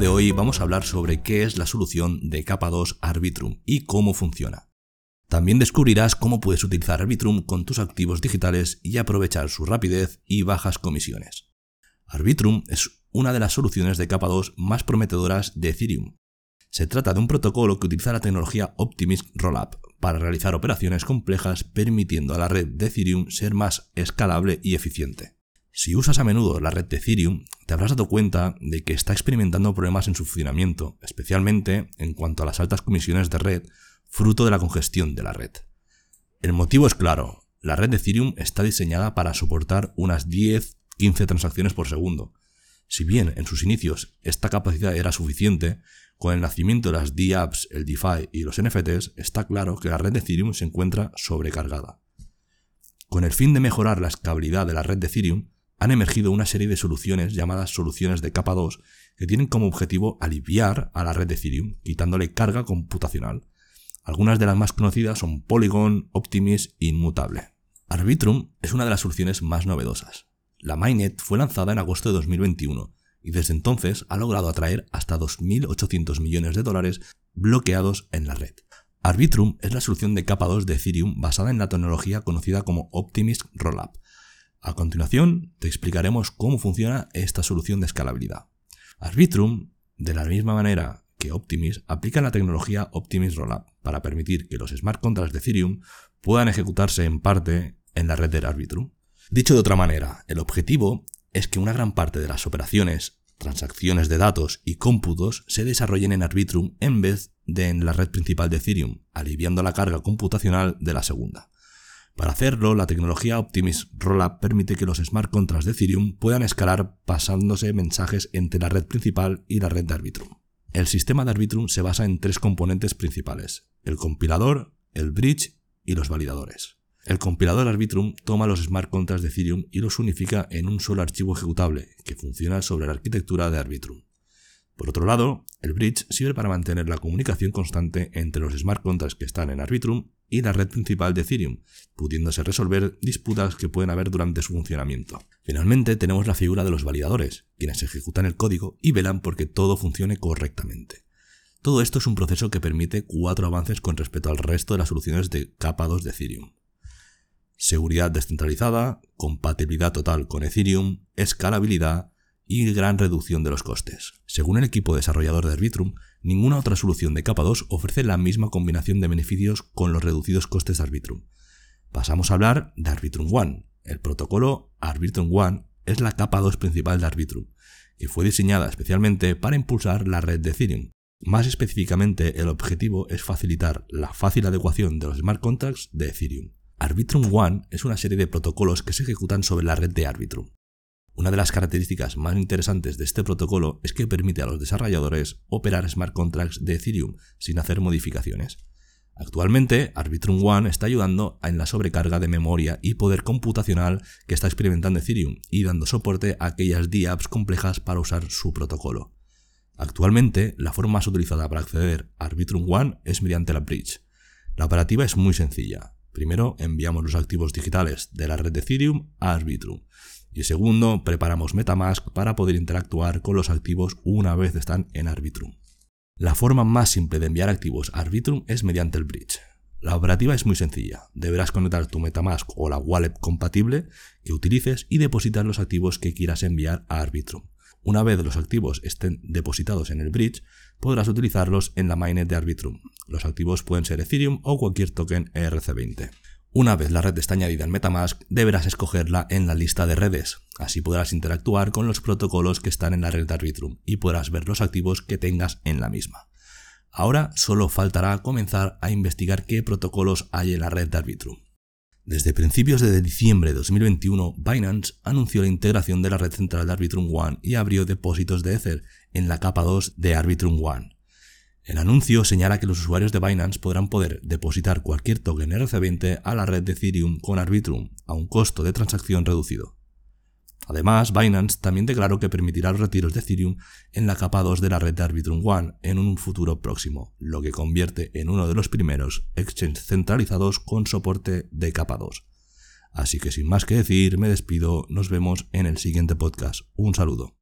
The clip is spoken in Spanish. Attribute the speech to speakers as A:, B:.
A: De hoy vamos a hablar sobre qué es la solución de capa 2 Arbitrum y cómo funciona. También descubrirás cómo puedes utilizar Arbitrum con tus activos digitales y aprovechar su rapidez y bajas comisiones. Arbitrum es una de las soluciones de capa 2 más prometedoras de Ethereum. Se trata de un protocolo que utiliza la tecnología Optimism Rollup para realizar operaciones complejas permitiendo a la red de Ethereum ser más escalable y eficiente. Si usas a menudo la red de Ethereum, te habrás dado cuenta de que está experimentando problemas en su funcionamiento, especialmente en cuanto a las altas comisiones de red, fruto de la congestión de la red. El motivo es claro, la red de Ethereum está diseñada para soportar unas 10-15 transacciones por segundo. Si bien en sus inicios esta capacidad era suficiente, con el nacimiento de las DApps, el DeFi y los NFTs, está claro que la red de Ethereum se encuentra sobrecargada. Con el fin de mejorar la escalabilidad de la red de Ethereum, han emergido una serie de soluciones llamadas soluciones de capa 2 que tienen como objetivo aliviar a la red de Ethereum, quitándole carga computacional. Algunas de las más conocidas son Polygon, Optimis e Inmutable. Arbitrum es una de las soluciones más novedosas. La Mainnet fue lanzada en agosto de 2021 y desde entonces ha logrado atraer hasta 2.800 millones de dólares bloqueados en la red. Arbitrum es la solución de capa 2 de Ethereum basada en la tecnología conocida como Optimism Rollup. A continuación, te explicaremos cómo funciona esta solución de escalabilidad. Arbitrum, de la misma manera que Optimism, aplica la tecnología Optimism Rollup para permitir que los smart contracts de Ethereum puedan ejecutarse en parte en la red de Arbitrum. Dicho de otra manera, el objetivo es que una gran parte de las operaciones, transacciones de datos y cómputos se desarrollen en Arbitrum en vez de en la red principal de Ethereum, aliviando la carga computacional de la segunda. Para hacerlo, la tecnología Optimism Rollup permite que los smart contracts de Ethereum puedan escalar pasándose mensajes entre la red principal y la red de Arbitrum. El sistema de Arbitrum se basa en tres componentes principales, el compilador, el bridge y los validadores. El compilador Arbitrum toma los smart contracts de Ethereum y los unifica en un solo archivo ejecutable que funciona sobre la arquitectura de Arbitrum. Por otro lado, el bridge sirve para mantener la comunicación constante entre los smart contracts que están en Arbitrum y la red principal de Ethereum, pudiéndose resolver disputas que pueden haber durante su funcionamiento. Finalmente tenemos la figura de los validadores, quienes ejecutan el código y velan porque todo funcione correctamente. Todo esto es un proceso que permite cuatro avances con respecto al resto de las soluciones de capa 2 de Ethereum seguridad descentralizada, compatibilidad total con Ethereum, escalabilidad y gran reducción de los costes. Según el equipo desarrollador de Arbitrum, ninguna otra solución de capa 2 ofrece la misma combinación de beneficios con los reducidos costes de Arbitrum. Pasamos a hablar de Arbitrum One. El protocolo Arbitrum One es la capa 2 principal de Arbitrum, que fue diseñada especialmente para impulsar la red de Ethereum. Más específicamente, el objetivo es facilitar la fácil adecuación de los smart contracts de Ethereum. Arbitrum One es una serie de protocolos que se ejecutan sobre la red de Arbitrum. Una de las características más interesantes de este protocolo es que permite a los desarrolladores operar smart contracts de Ethereum sin hacer modificaciones. Actualmente, Arbitrum One está ayudando en la sobrecarga de memoria y poder computacional que está experimentando Ethereum y dando soporte a aquellas DApps complejas para usar su protocolo. Actualmente, la forma más utilizada para acceder a Arbitrum One es mediante la bridge. La operativa es muy sencilla. Primero, enviamos los activos digitales de la red de Ethereum a Arbitrum. Y segundo, preparamos Metamask para poder interactuar con los activos una vez están en Arbitrum. La forma más simple de enviar activos a Arbitrum es mediante el bridge. La operativa es muy sencilla. Deberás conectar tu Metamask o la wallet compatible que utilices y depositar los activos que quieras enviar a Arbitrum. Una vez los activos estén depositados en el bridge, podrás utilizarlos en la mainnet de Arbitrum. Los activos pueden ser Ethereum o cualquier token ERC20. Una vez la red está añadida en Metamask, deberás escogerla en la lista de redes. Así podrás interactuar con los protocolos que están en la red de Arbitrum y podrás ver los activos que tengas en la misma. Ahora solo faltará comenzar a investigar qué protocolos hay en la red de Arbitrum. Desde principios de diciembre de 2021, Binance anunció la integración de la red central de Arbitrum One y abrió depósitos de Ether en la capa 2 de Arbitrum One. El anuncio señala que los usuarios de Binance podrán poder depositar cualquier token RC20 a la red de Ethereum con Arbitrum a un costo de transacción reducido. Además, Binance también declaró que permitirá los retiros de Ethereum en la capa 2 de la red de Arbitrum One en un futuro próximo, lo que convierte en uno de los primeros exchanges centralizados con soporte de capa 2. Así que sin más que decir, me despido, nos vemos en el siguiente podcast. Un saludo.